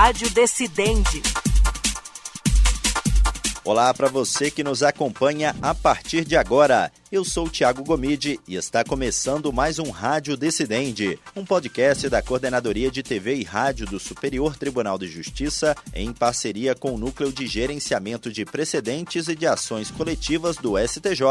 Rádio Decidente. Olá para você que nos acompanha a partir de agora. Eu sou o Tiago Gomide e está começando mais um Rádio Decidente, um podcast da Coordenadoria de TV e Rádio do Superior Tribunal de Justiça, em parceria com o Núcleo de Gerenciamento de Precedentes e de Ações Coletivas do STJ,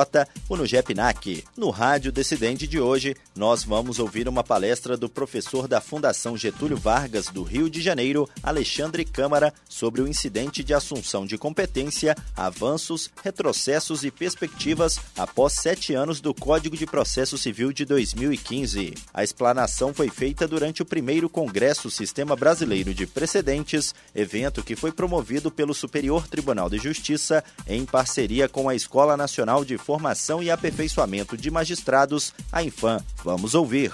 o NUGEPNAC. No Rádio Decidente de hoje, nós vamos ouvir uma palestra do professor da Fundação Getúlio Vargas do Rio de Janeiro, Alexandre Câmara, sobre o incidente de assunção de competência, avanços, retrocessos e perspectivas após sete anos do Código de Processo Civil de 2015. A explanação foi feita durante o primeiro Congresso Sistema Brasileiro de Precedentes, evento que foi promovido pelo Superior Tribunal de Justiça em parceria com a Escola Nacional de Formação e Aperfeiçoamento de Magistrados, a Infam. Vamos ouvir.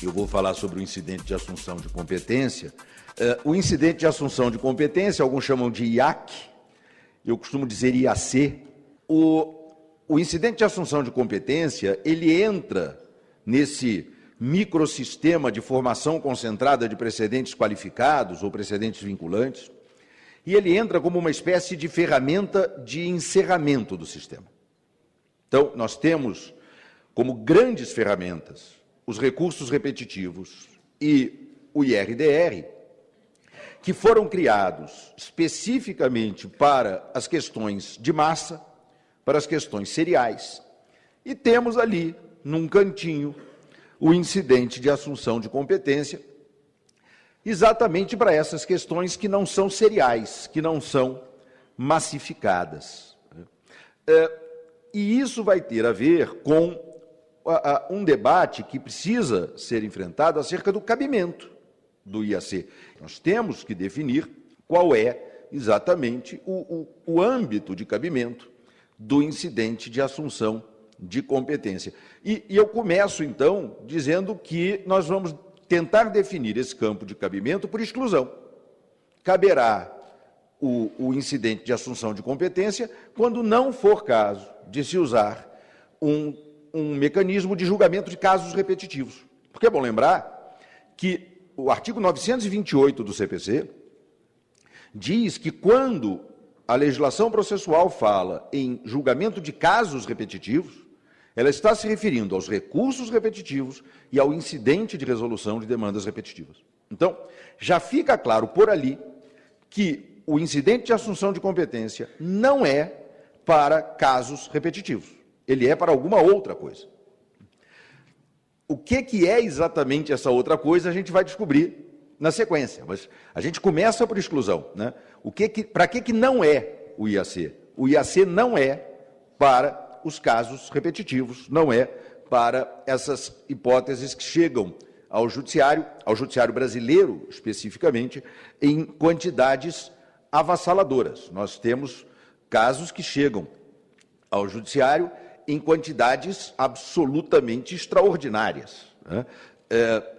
Eu vou falar sobre o incidente de assunção de competência. Uh, o incidente de assunção de competência, alguns chamam de IAC, eu costumo dizer IAC. O o incidente de assunção de competência, ele entra nesse microsistema de formação concentrada de precedentes qualificados ou precedentes vinculantes, e ele entra como uma espécie de ferramenta de encerramento do sistema. Então, nós temos como grandes ferramentas os recursos repetitivos e o IRDR, que foram criados especificamente para as questões de massa, para as questões seriais. E temos ali, num cantinho, o incidente de assunção de competência, exatamente para essas questões que não são seriais, que não são massificadas. É, e isso vai ter a ver com um debate que precisa ser enfrentado acerca do cabimento do IAC. Nós temos que definir qual é exatamente o, o, o âmbito de cabimento do incidente de assunção de competência. E, e, eu começo, então, dizendo que nós vamos tentar definir esse campo de cabimento por exclusão. Caberá o, o incidente de assunção de competência quando não for caso de se usar um, um mecanismo de julgamento de casos repetitivos. Porque é bom lembrar que o artigo 928 do CPC diz que quando a legislação processual fala em julgamento de casos repetitivos, ela está se referindo aos recursos repetitivos e ao incidente de resolução de demandas repetitivas. Então, já fica claro por ali que o incidente de assunção de competência não é para casos repetitivos. Ele é para alguma outra coisa. O que, que é exatamente essa outra coisa, a gente vai descobrir na sequência, mas a gente começa por exclusão. Né? O que que, para que, que não é o IAC? O IAC não é para os casos repetitivos, não é para essas hipóteses que chegam ao judiciário, ao judiciário brasileiro especificamente, em quantidades avassaladoras. Nós temos casos que chegam ao judiciário em quantidades absolutamente extraordinárias. Né? É,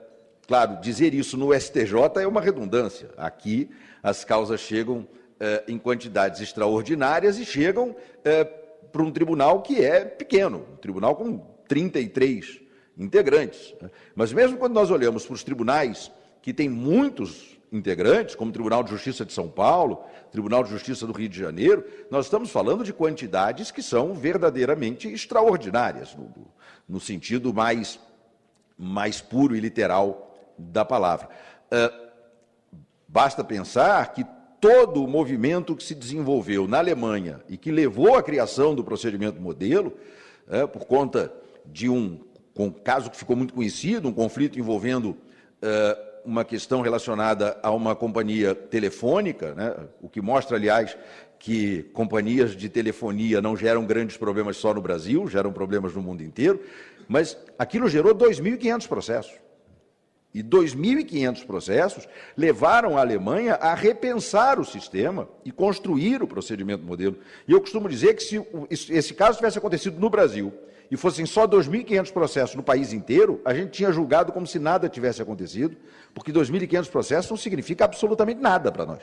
Claro, dizer isso no STJ é uma redundância. Aqui as causas chegam eh, em quantidades extraordinárias e chegam eh, para um tribunal que é pequeno, um tribunal com 33 integrantes. Mas mesmo quando nós olhamos para os tribunais que têm muitos integrantes, como o Tribunal de Justiça de São Paulo, Tribunal de Justiça do Rio de Janeiro, nós estamos falando de quantidades que são verdadeiramente extraordinárias, no, no sentido mais, mais puro e literal da palavra. Uh, basta pensar que todo o movimento que se desenvolveu na Alemanha e que levou à criação do procedimento modelo, uh, por conta de um, um, caso que ficou muito conhecido, um conflito envolvendo uh, uma questão relacionada a uma companhia telefônica, né, o que mostra, aliás, que companhias de telefonia não geram grandes problemas só no Brasil, geram problemas no mundo inteiro, mas aquilo gerou 2.500 processos. E 2.500 processos levaram a Alemanha a repensar o sistema e construir o procedimento modelo. E eu costumo dizer que se esse caso tivesse acontecido no Brasil e fossem só 2.500 processos no país inteiro, a gente tinha julgado como se nada tivesse acontecido, porque 2.500 processos não significa absolutamente nada para nós.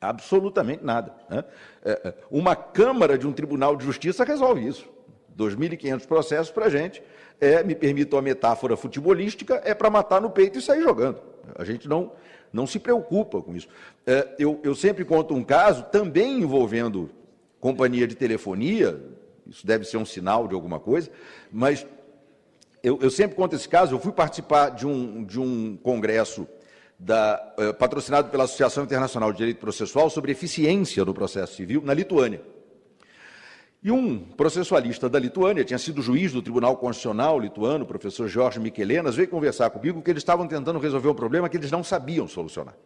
Absolutamente nada. Né? É, é, uma Câmara de um Tribunal de Justiça resolve isso. 2.500 processos para a gente, é, me permitam a metáfora futebolística, é para matar no peito e sair jogando. A gente não, não se preocupa com isso. É, eu, eu sempre conto um caso, também envolvendo companhia de telefonia, isso deve ser um sinal de alguma coisa, mas eu, eu sempre conto esse caso. Eu fui participar de um, de um congresso da, eh, patrocinado pela Associação Internacional de Direito Processual sobre eficiência do processo civil na Lituânia. E um processualista da Lituânia, tinha sido juiz do Tribunal Constitucional lituano, professor Jorge Michelenas, veio conversar comigo que eles estavam tentando resolver um problema que eles não sabiam solucionar.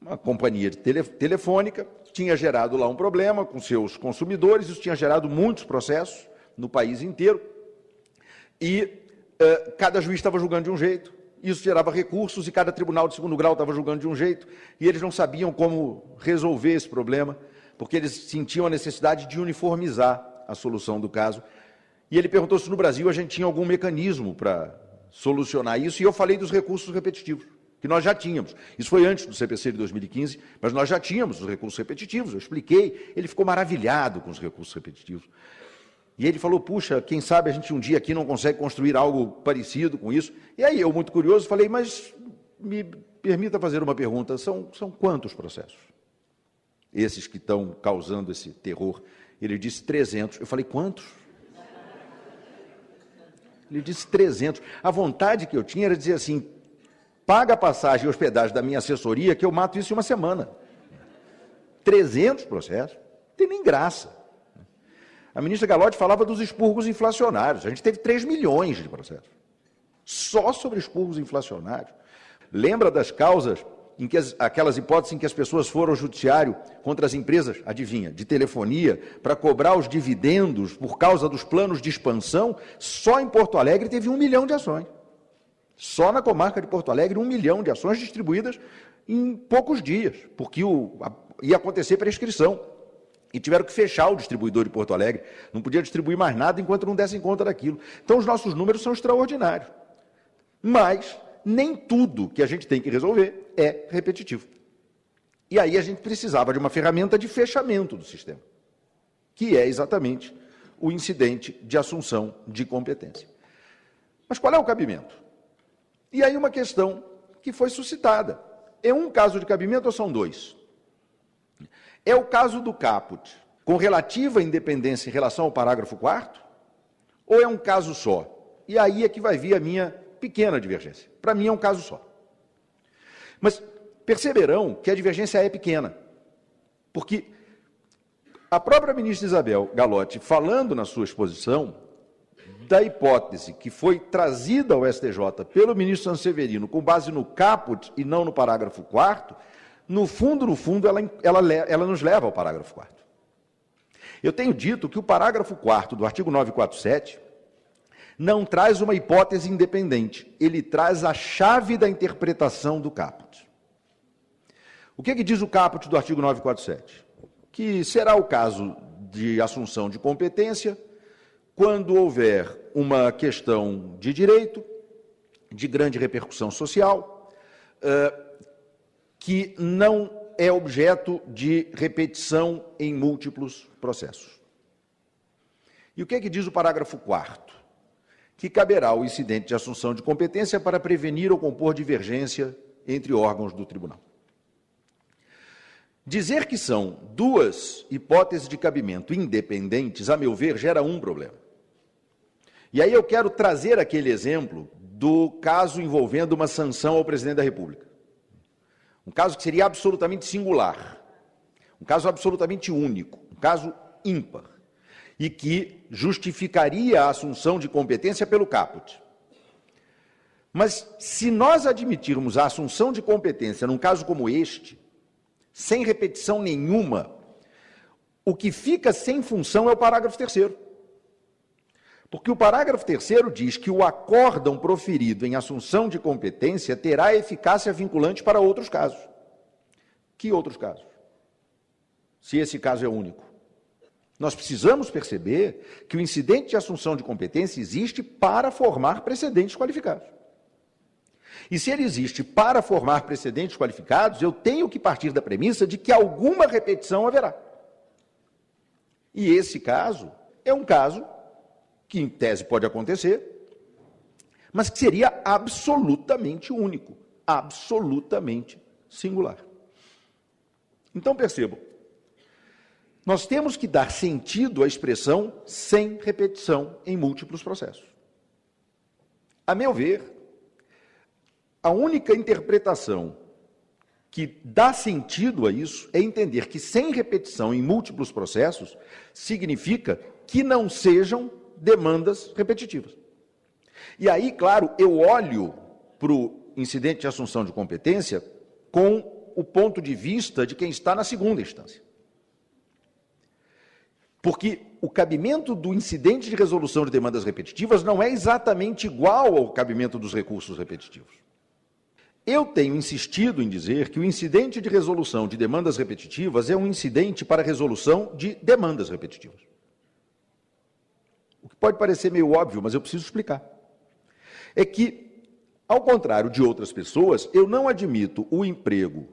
Uma companhia tele, telefônica tinha gerado lá um problema com seus consumidores, isso tinha gerado muitos processos no país inteiro, e uh, cada juiz estava julgando de um jeito, isso gerava recursos, e cada tribunal de segundo grau estava julgando de um jeito, e eles não sabiam como resolver esse problema porque eles sentiam a necessidade de uniformizar a solução do caso. E ele perguntou se no Brasil a gente tinha algum mecanismo para solucionar isso, e eu falei dos recursos repetitivos, que nós já tínhamos. Isso foi antes do CPC de 2015, mas nós já tínhamos os recursos repetitivos, eu expliquei, ele ficou maravilhado com os recursos repetitivos. E ele falou: puxa, quem sabe a gente um dia aqui não consegue construir algo parecido com isso. E aí eu, muito curioso, falei: mas me permita fazer uma pergunta: são, são quantos processos? Esses que estão causando esse terror. Ele disse 300. Eu falei, quantos? Ele disse 300. A vontade que eu tinha era dizer assim: paga a passagem e hospedagem da minha assessoria, que eu mato isso em uma semana. 300 processos. Não tem nem graça. A ministra Galotti falava dos expurgos inflacionários. A gente teve 3 milhões de processos. Só sobre expurgos inflacionários. Lembra das causas em que as, aquelas hipóteses em que as pessoas foram ao judiciário contra as empresas, adivinha, de telefonia, para cobrar os dividendos por causa dos planos de expansão, só em Porto Alegre teve um milhão de ações. Só na comarca de Porto Alegre, um milhão de ações distribuídas em poucos dias, porque o, a, ia acontecer prescrição. E tiveram que fechar o distribuidor de Porto Alegre. Não podia distribuir mais nada enquanto não dessem conta daquilo. Então, os nossos números são extraordinários. Mas nem tudo que a gente tem que resolver é repetitivo. E aí a gente precisava de uma ferramenta de fechamento do sistema, que é exatamente o incidente de assunção de competência. Mas qual é o cabimento? E aí uma questão que foi suscitada. É um caso de cabimento ou são dois? É o caso do caput, com relativa independência em relação ao parágrafo 4 ou é um caso só? E aí é que vai vir a minha pequena divergência. Para mim é um caso só. Mas perceberão que a divergência é pequena. Porque a própria ministra Isabel Galotti, falando na sua exposição, da hipótese que foi trazida ao STJ pelo ministro Sanseverino com base no caput e não no parágrafo 4 no fundo, no fundo, ela, ela, ela nos leva ao parágrafo 4 Eu tenho dito que o parágrafo 4 do artigo 947 não traz uma hipótese independente, ele traz a chave da interpretação do caput. O que, é que diz o caput do artigo 947? Que será o caso de assunção de competência quando houver uma questão de direito, de grande repercussão social, que não é objeto de repetição em múltiplos processos. E o que é que diz o parágrafo 4 que caberá ao incidente de assunção de competência para prevenir ou compor divergência entre órgãos do tribunal. Dizer que são duas hipóteses de cabimento independentes, a meu ver, gera um problema. E aí eu quero trazer aquele exemplo do caso envolvendo uma sanção ao presidente da República. Um caso que seria absolutamente singular, um caso absolutamente único, um caso ímpar e que justificaria a assunção de competência pelo caput. Mas se nós admitirmos a assunção de competência num caso como este, sem repetição nenhuma, o que fica sem função é o parágrafo terceiro. Porque o parágrafo terceiro diz que o acórdão proferido em assunção de competência terá eficácia vinculante para outros casos. Que outros casos? Se esse caso é único. Nós precisamos perceber que o incidente de assunção de competência existe para formar precedentes qualificados. E se ele existe para formar precedentes qualificados, eu tenho que partir da premissa de que alguma repetição haverá. E esse caso é um caso que em tese pode acontecer, mas que seria absolutamente único, absolutamente singular. Então percebam, nós temos que dar sentido à expressão sem repetição em múltiplos processos. A meu ver, a única interpretação que dá sentido a isso é entender que sem repetição em múltiplos processos significa que não sejam demandas repetitivas. E aí, claro, eu olho para o incidente de assunção de competência com o ponto de vista de quem está na segunda instância. Porque o cabimento do incidente de resolução de demandas repetitivas não é exatamente igual ao cabimento dos recursos repetitivos. Eu tenho insistido em dizer que o incidente de resolução de demandas repetitivas é um incidente para resolução de demandas repetitivas. O que pode parecer meio óbvio, mas eu preciso explicar. É que, ao contrário de outras pessoas, eu não admito o emprego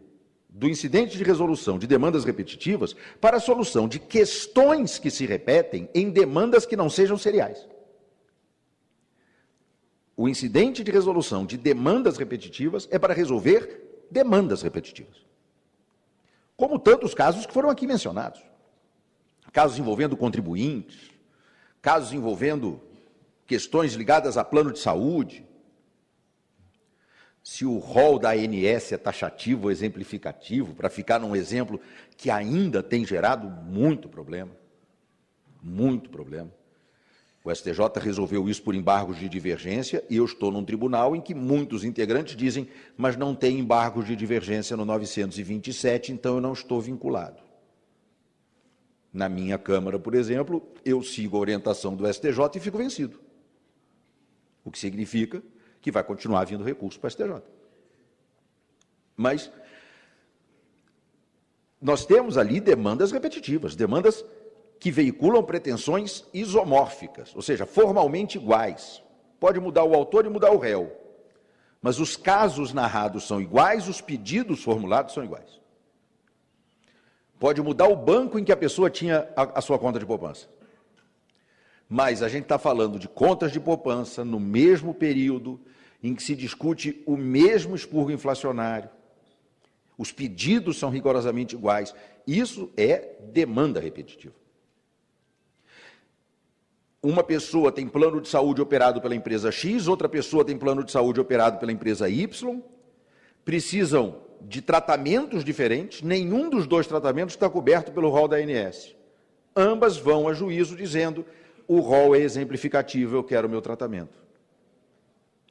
do incidente de resolução de demandas repetitivas para a solução de questões que se repetem em demandas que não sejam seriais. O incidente de resolução de demandas repetitivas é para resolver demandas repetitivas. Como tantos casos que foram aqui mencionados. Casos envolvendo contribuintes, casos envolvendo questões ligadas a plano de saúde, se o rol da ANS é taxativo ou exemplificativo, para ficar num exemplo que ainda tem gerado muito problema. Muito problema. O STJ resolveu isso por embargos de divergência e eu estou num tribunal em que muitos integrantes dizem, mas não tem embargos de divergência no 927, então eu não estou vinculado. Na minha Câmara, por exemplo, eu sigo a orientação do STJ e fico vencido. O que significa que vai continuar vindo recurso para o STJ. Mas nós temos ali demandas repetitivas, demandas que veiculam pretensões isomórficas, ou seja, formalmente iguais. Pode mudar o autor e mudar o réu. Mas os casos narrados são iguais, os pedidos formulados são iguais. Pode mudar o banco em que a pessoa tinha a, a sua conta de poupança. Mas a gente está falando de contas de poupança no mesmo período em que se discute o mesmo expurgo inflacionário. Os pedidos são rigorosamente iguais. Isso é demanda repetitiva. Uma pessoa tem plano de saúde operado pela empresa X, outra pessoa tem plano de saúde operado pela empresa Y, precisam de tratamentos diferentes, nenhum dos dois tratamentos está coberto pelo rol da ANS. Ambas vão a juízo dizendo o rol é exemplificativo, eu quero o meu tratamento.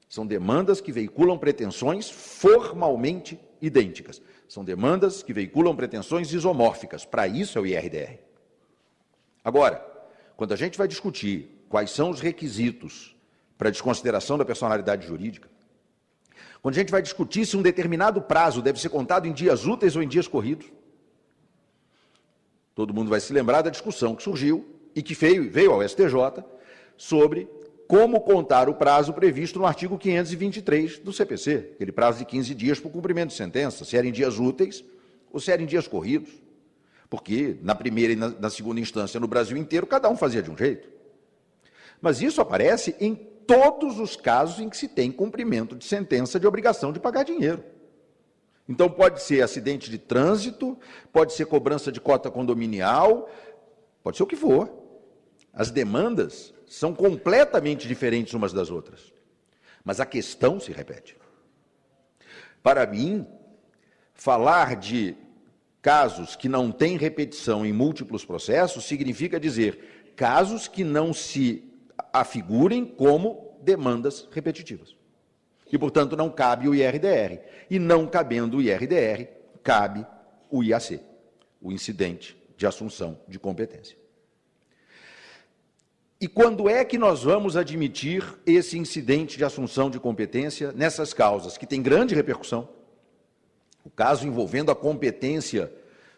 São demandas que veiculam pretensões formalmente idênticas. São demandas que veiculam pretensões isomórficas. Para isso é o IRDR. Agora, quando a gente vai discutir quais são os requisitos para desconsideração da personalidade jurídica, quando a gente vai discutir se um determinado prazo deve ser contado em dias úteis ou em dias corridos, todo mundo vai se lembrar da discussão que surgiu e que veio, veio ao STJ sobre como contar o prazo previsto no artigo 523 do CPC, aquele prazo de 15 dias para o cumprimento de sentença, se era em dias úteis ou se era em dias corridos. Porque na primeira e na, na segunda instância no Brasil inteiro, cada um fazia de um jeito. Mas isso aparece em todos os casos em que se tem cumprimento de sentença de obrigação de pagar dinheiro. Então, pode ser acidente de trânsito, pode ser cobrança de cota condominial, pode ser o que for. As demandas são completamente diferentes umas das outras, mas a questão se repete. Para mim, falar de casos que não têm repetição em múltiplos processos significa dizer casos que não se afigurem como demandas repetitivas. E, portanto, não cabe o IRDR. E não cabendo o IRDR, cabe o IAC, o incidente de assunção de competência. E quando é que nós vamos admitir esse incidente de assunção de competência nessas causas, que tem grande repercussão? O caso envolvendo a competência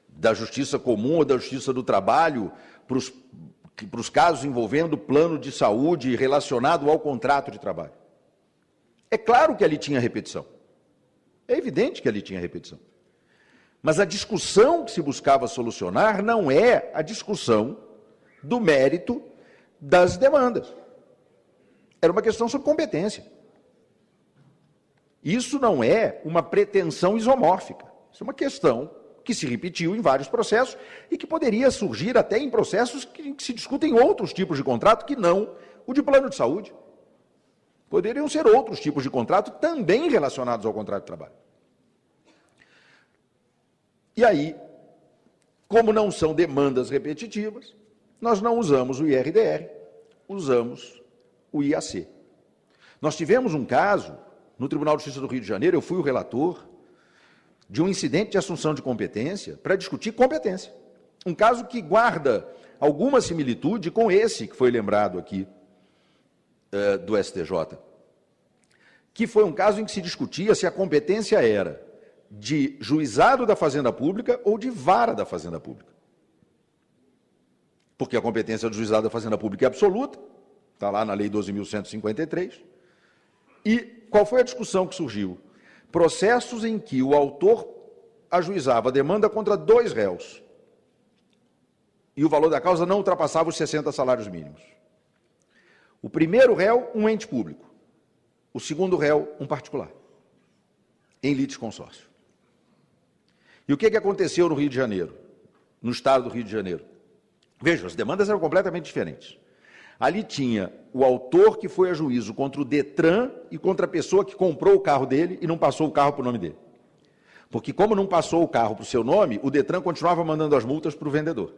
da justiça comum ou da justiça do trabalho para os, para os casos envolvendo plano de saúde relacionado ao contrato de trabalho. É claro que ali tinha repetição. É evidente que ali tinha repetição. Mas a discussão que se buscava solucionar não é a discussão do mérito das demandas. Era uma questão sobre competência. Isso não é uma pretensão isomórfica. Isso é uma questão que se repetiu em vários processos e que poderia surgir até em processos que, que se discutem outros tipos de contrato que não o de plano de saúde. Poderiam ser outros tipos de contrato também relacionados ao contrato de trabalho. E aí, como não são demandas repetitivas, nós não usamos o IRDR, usamos o IAC. Nós tivemos um caso no Tribunal de Justiça do Rio de Janeiro, eu fui o relator de um incidente de assunção de competência para discutir competência. Um caso que guarda alguma similitude com esse que foi lembrado aqui uh, do STJ, que foi um caso em que se discutia se a competência era de juizado da Fazenda Pública ou de vara da Fazenda Pública. Porque a competência do juizado da Fazenda Pública é absoluta, está lá na Lei 12.153. E qual foi a discussão que surgiu? Processos em que o autor ajuizava demanda contra dois réus e o valor da causa não ultrapassava os 60 salários mínimos. O primeiro réu, um ente público. O segundo réu, um particular. Em litisconsórcio. E o que, que aconteceu no Rio de Janeiro? No estado do Rio de Janeiro? Vejam, as demandas eram completamente diferentes. Ali tinha o autor que foi a juízo contra o Detran e contra a pessoa que comprou o carro dele e não passou o carro para o nome dele. Porque, como não passou o carro para o seu nome, o Detran continuava mandando as multas para o vendedor.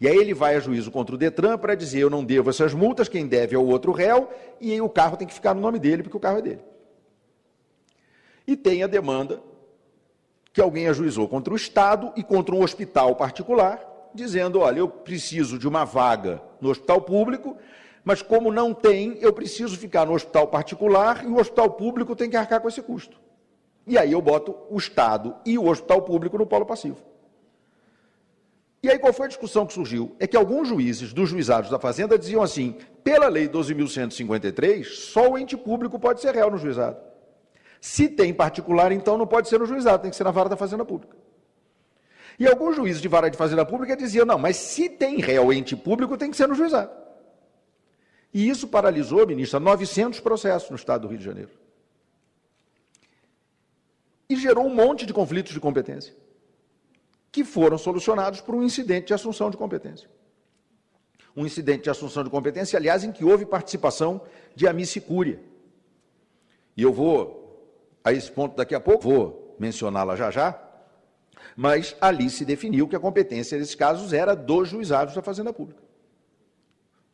E aí ele vai a juízo contra o Detran para dizer: eu não devo essas multas, quem deve é o outro réu, e aí o carro tem que ficar no nome dele, porque o carro é dele. E tem a demanda que alguém ajuizou contra o Estado e contra um hospital particular, dizendo: olha, eu preciso de uma vaga no hospital público, mas como não tem, eu preciso ficar no hospital particular e o hospital público tem que arcar com esse custo. E aí eu boto o Estado e o hospital público no polo passivo. E aí qual foi a discussão que surgiu? É que alguns juízes dos juizados da Fazenda diziam assim: pela lei 12.153, só o ente público pode ser réu no juizado. Se tem particular, então não pode ser no juizado, tem que ser na vara da Fazenda Pública. E alguns juízes de vara de Fazenda Pública diziam: não, mas se tem réu ente público, tem que ser no juizado. E isso paralisou, ministra, 900 processos no estado do Rio de Janeiro. E gerou um monte de conflitos de competência, que foram solucionados por um incidente de assunção de competência. Um incidente de assunção de competência, aliás, em que houve participação de amicicúria. E eu vou, a esse ponto daqui a pouco, vou mencioná-la já já, mas ali se definiu que a competência nesses casos era dos juizados da Fazenda Pública.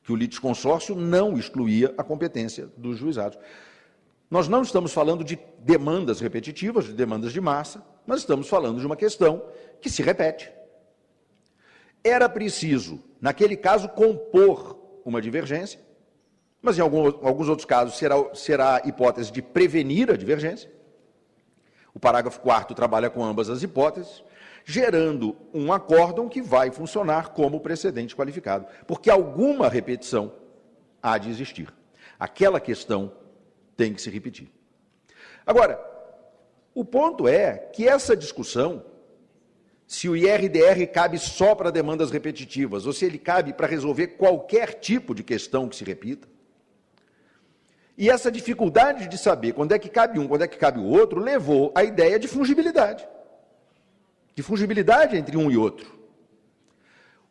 Que o litisconsórcio não excluía a competência dos juizados. Nós não estamos falando de demandas repetitivas, de demandas de massa, mas estamos falando de uma questão que se repete. Era preciso, naquele caso, compor uma divergência, mas em alguns outros casos será, será a hipótese de prevenir a divergência. O parágrafo 4 trabalha com ambas as hipóteses, gerando um acórdão que vai funcionar como precedente qualificado, porque alguma repetição há de existir. Aquela questão tem que se repetir. Agora, o ponto é que essa discussão, se o IRDR cabe só para demandas repetitivas, ou se ele cabe para resolver qualquer tipo de questão que se repita, e essa dificuldade de saber quando é que cabe um, quando é que cabe o outro, levou à ideia de fungibilidade. De fungibilidade entre um e outro.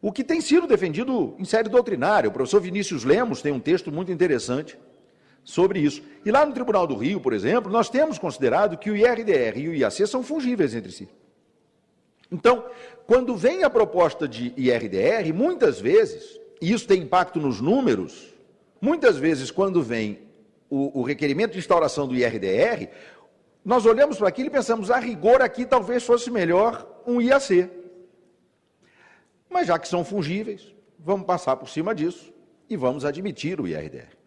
O que tem sido defendido em série doutrinária. O professor Vinícius Lemos tem um texto muito interessante sobre isso. E lá no Tribunal do Rio, por exemplo, nós temos considerado que o IRDR e o IAC são fungíveis entre si. Então, quando vem a proposta de IRDR, muitas vezes, e isso tem impacto nos números, muitas vezes, quando vem o, o requerimento de instauração do IRDR, nós olhamos para aquilo e pensamos, a rigor aqui talvez fosse melhor um IAC. Mas já que são fungíveis, vamos passar por cima disso e vamos admitir o IRDR.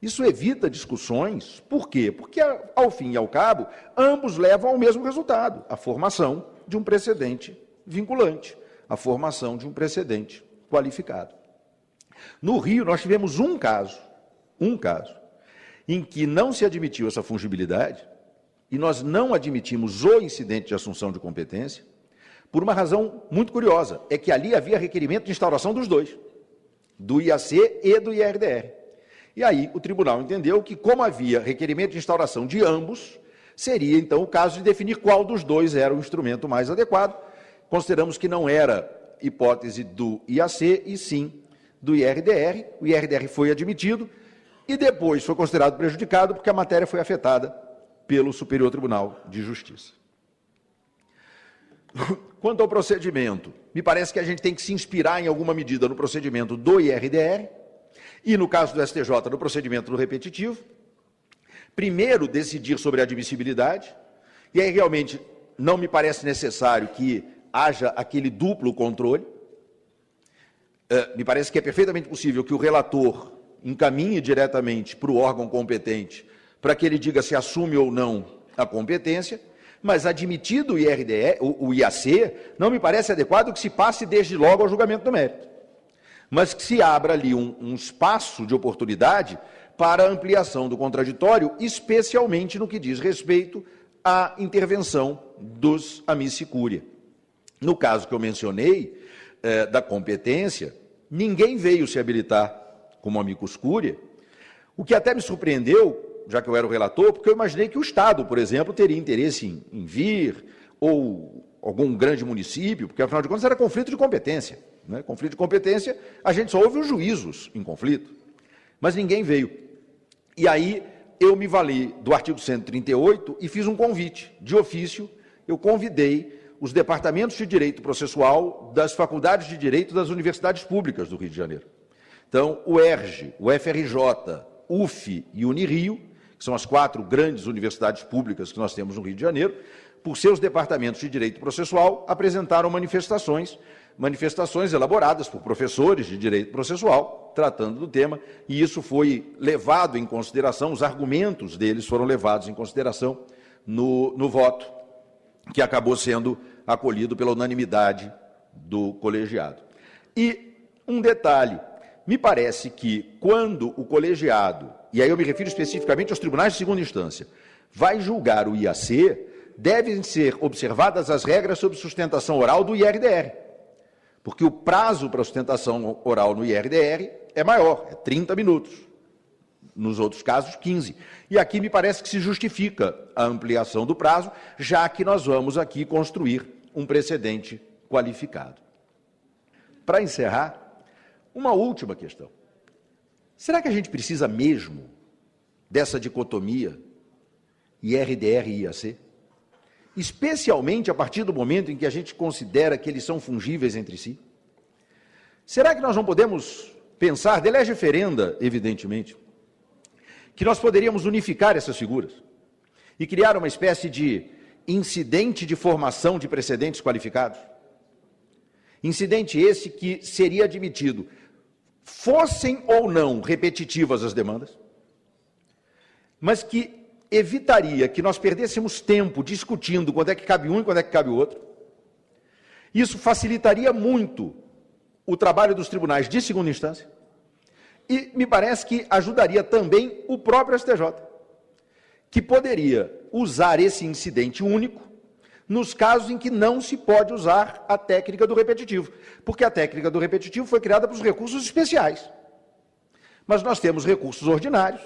Isso evita discussões, por quê? Porque, ao fim e ao cabo, ambos levam ao mesmo resultado: a formação de um precedente vinculante, a formação de um precedente qualificado. No Rio, nós tivemos um caso, um caso, em que não se admitiu essa fungibilidade, e nós não admitimos o incidente de assunção de competência, por uma razão muito curiosa, é que ali havia requerimento de instauração dos dois, do IAC e do IRDR. E aí o tribunal entendeu que, como havia requerimento de instauração de ambos, seria então o caso de definir qual dos dois era o instrumento mais adequado. Consideramos que não era hipótese do IAC e sim do IRDR. O IRDR foi admitido e depois foi considerado prejudicado porque a matéria foi afetada pelo Superior Tribunal de Justiça. Quanto ao procedimento, me parece que a gente tem que se inspirar em alguma medida no procedimento do IRDR e, no caso do STJ, no procedimento do repetitivo. Primeiro, decidir sobre a admissibilidade, e aí realmente não me parece necessário que haja aquele duplo controle. Uh, me parece que é perfeitamente possível que o relator encaminhe diretamente para o órgão competente para que ele diga se assume ou não a competência, mas admitido o IRDE, o, o IAC, não me parece adequado que se passe desde logo ao julgamento do mérito, mas que se abra ali um, um espaço de oportunidade para ampliação do contraditório, especialmente no que diz respeito à intervenção dos amicicúria. No caso que eu mencionei, eh, da competência, ninguém veio se habilitar como amicus cúria, o que até me surpreendeu, já que eu era o relator, porque eu imaginei que o Estado, por exemplo, teria interesse em, em vir, ou algum grande município, porque afinal de contas era conflito de competência. Né? Conflito de competência, a gente só ouve os juízos em conflito. Mas ninguém veio. E aí eu me vali do artigo 138 e fiz um convite. De ofício, eu convidei os departamentos de direito processual das faculdades de direito das universidades públicas do Rio de Janeiro. Então, o ERJ, o FRJ, UF e Unirio que são as quatro grandes universidades públicas que nós temos no Rio de Janeiro, por seus departamentos de direito processual, apresentaram manifestações, manifestações elaboradas por professores de direito processual, tratando do tema, e isso foi levado em consideração, os argumentos deles foram levados em consideração no, no voto, que acabou sendo acolhido pela unanimidade do colegiado. E um detalhe: me parece que quando o colegiado e aí eu me refiro especificamente aos tribunais de segunda instância, vai julgar o IAC, devem ser observadas as regras sobre sustentação oral do IRDR. Porque o prazo para sustentação oral no IRDR é maior, é 30 minutos. Nos outros casos, 15. E aqui me parece que se justifica a ampliação do prazo, já que nós vamos aqui construir um precedente qualificado. Para encerrar, uma última questão. Será que a gente precisa mesmo dessa dicotomia IRDR e IAC? Especialmente a partir do momento em que a gente considera que eles são fungíveis entre si? Será que nós não podemos pensar, de lege ferenda, evidentemente, que nós poderíamos unificar essas figuras e criar uma espécie de incidente de formação de precedentes qualificados? Incidente esse que seria admitido fossem ou não repetitivas as demandas, mas que evitaria que nós perdêssemos tempo discutindo quando é que cabe um e quando é que cabe o outro. Isso facilitaria muito o trabalho dos tribunais de segunda instância e me parece que ajudaria também o próprio STJ, que poderia usar esse incidente único nos casos em que não se pode usar a técnica do repetitivo, porque a técnica do repetitivo foi criada para os recursos especiais. Mas nós temos recursos ordinários,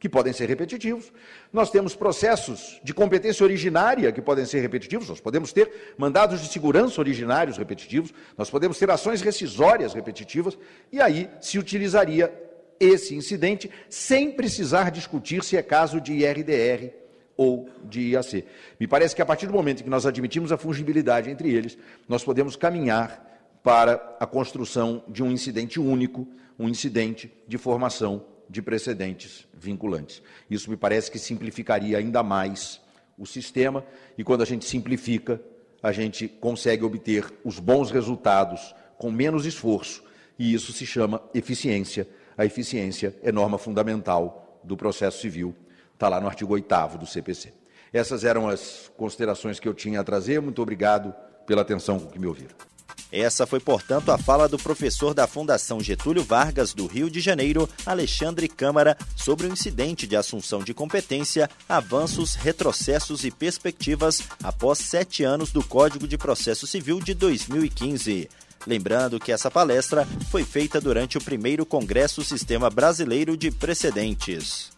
que podem ser repetitivos, nós temos processos de competência originária que podem ser repetitivos, nós podemos ter mandados de segurança originários repetitivos, nós podemos ter ações rescisórias repetitivas, e aí se utilizaria esse incidente sem precisar discutir se é caso de IRDR ou de IAC. Me parece que a partir do momento em que nós admitimos a fungibilidade entre eles, nós podemos caminhar para a construção de um incidente único, um incidente de formação de precedentes vinculantes. Isso me parece que simplificaria ainda mais o sistema, e quando a gente simplifica, a gente consegue obter os bons resultados com menos esforço, e isso se chama eficiência. A eficiência é norma fundamental do processo civil Está lá no artigo 8 do CPC. Essas eram as considerações que eu tinha a trazer. Muito obrigado pela atenção com que me ouviram. Essa foi, portanto, a fala do professor da Fundação Getúlio Vargas do Rio de Janeiro, Alexandre Câmara, sobre o incidente de assunção de competência, avanços, retrocessos e perspectivas após sete anos do Código de Processo Civil de 2015. Lembrando que essa palestra foi feita durante o primeiro Congresso Sistema Brasileiro de Precedentes.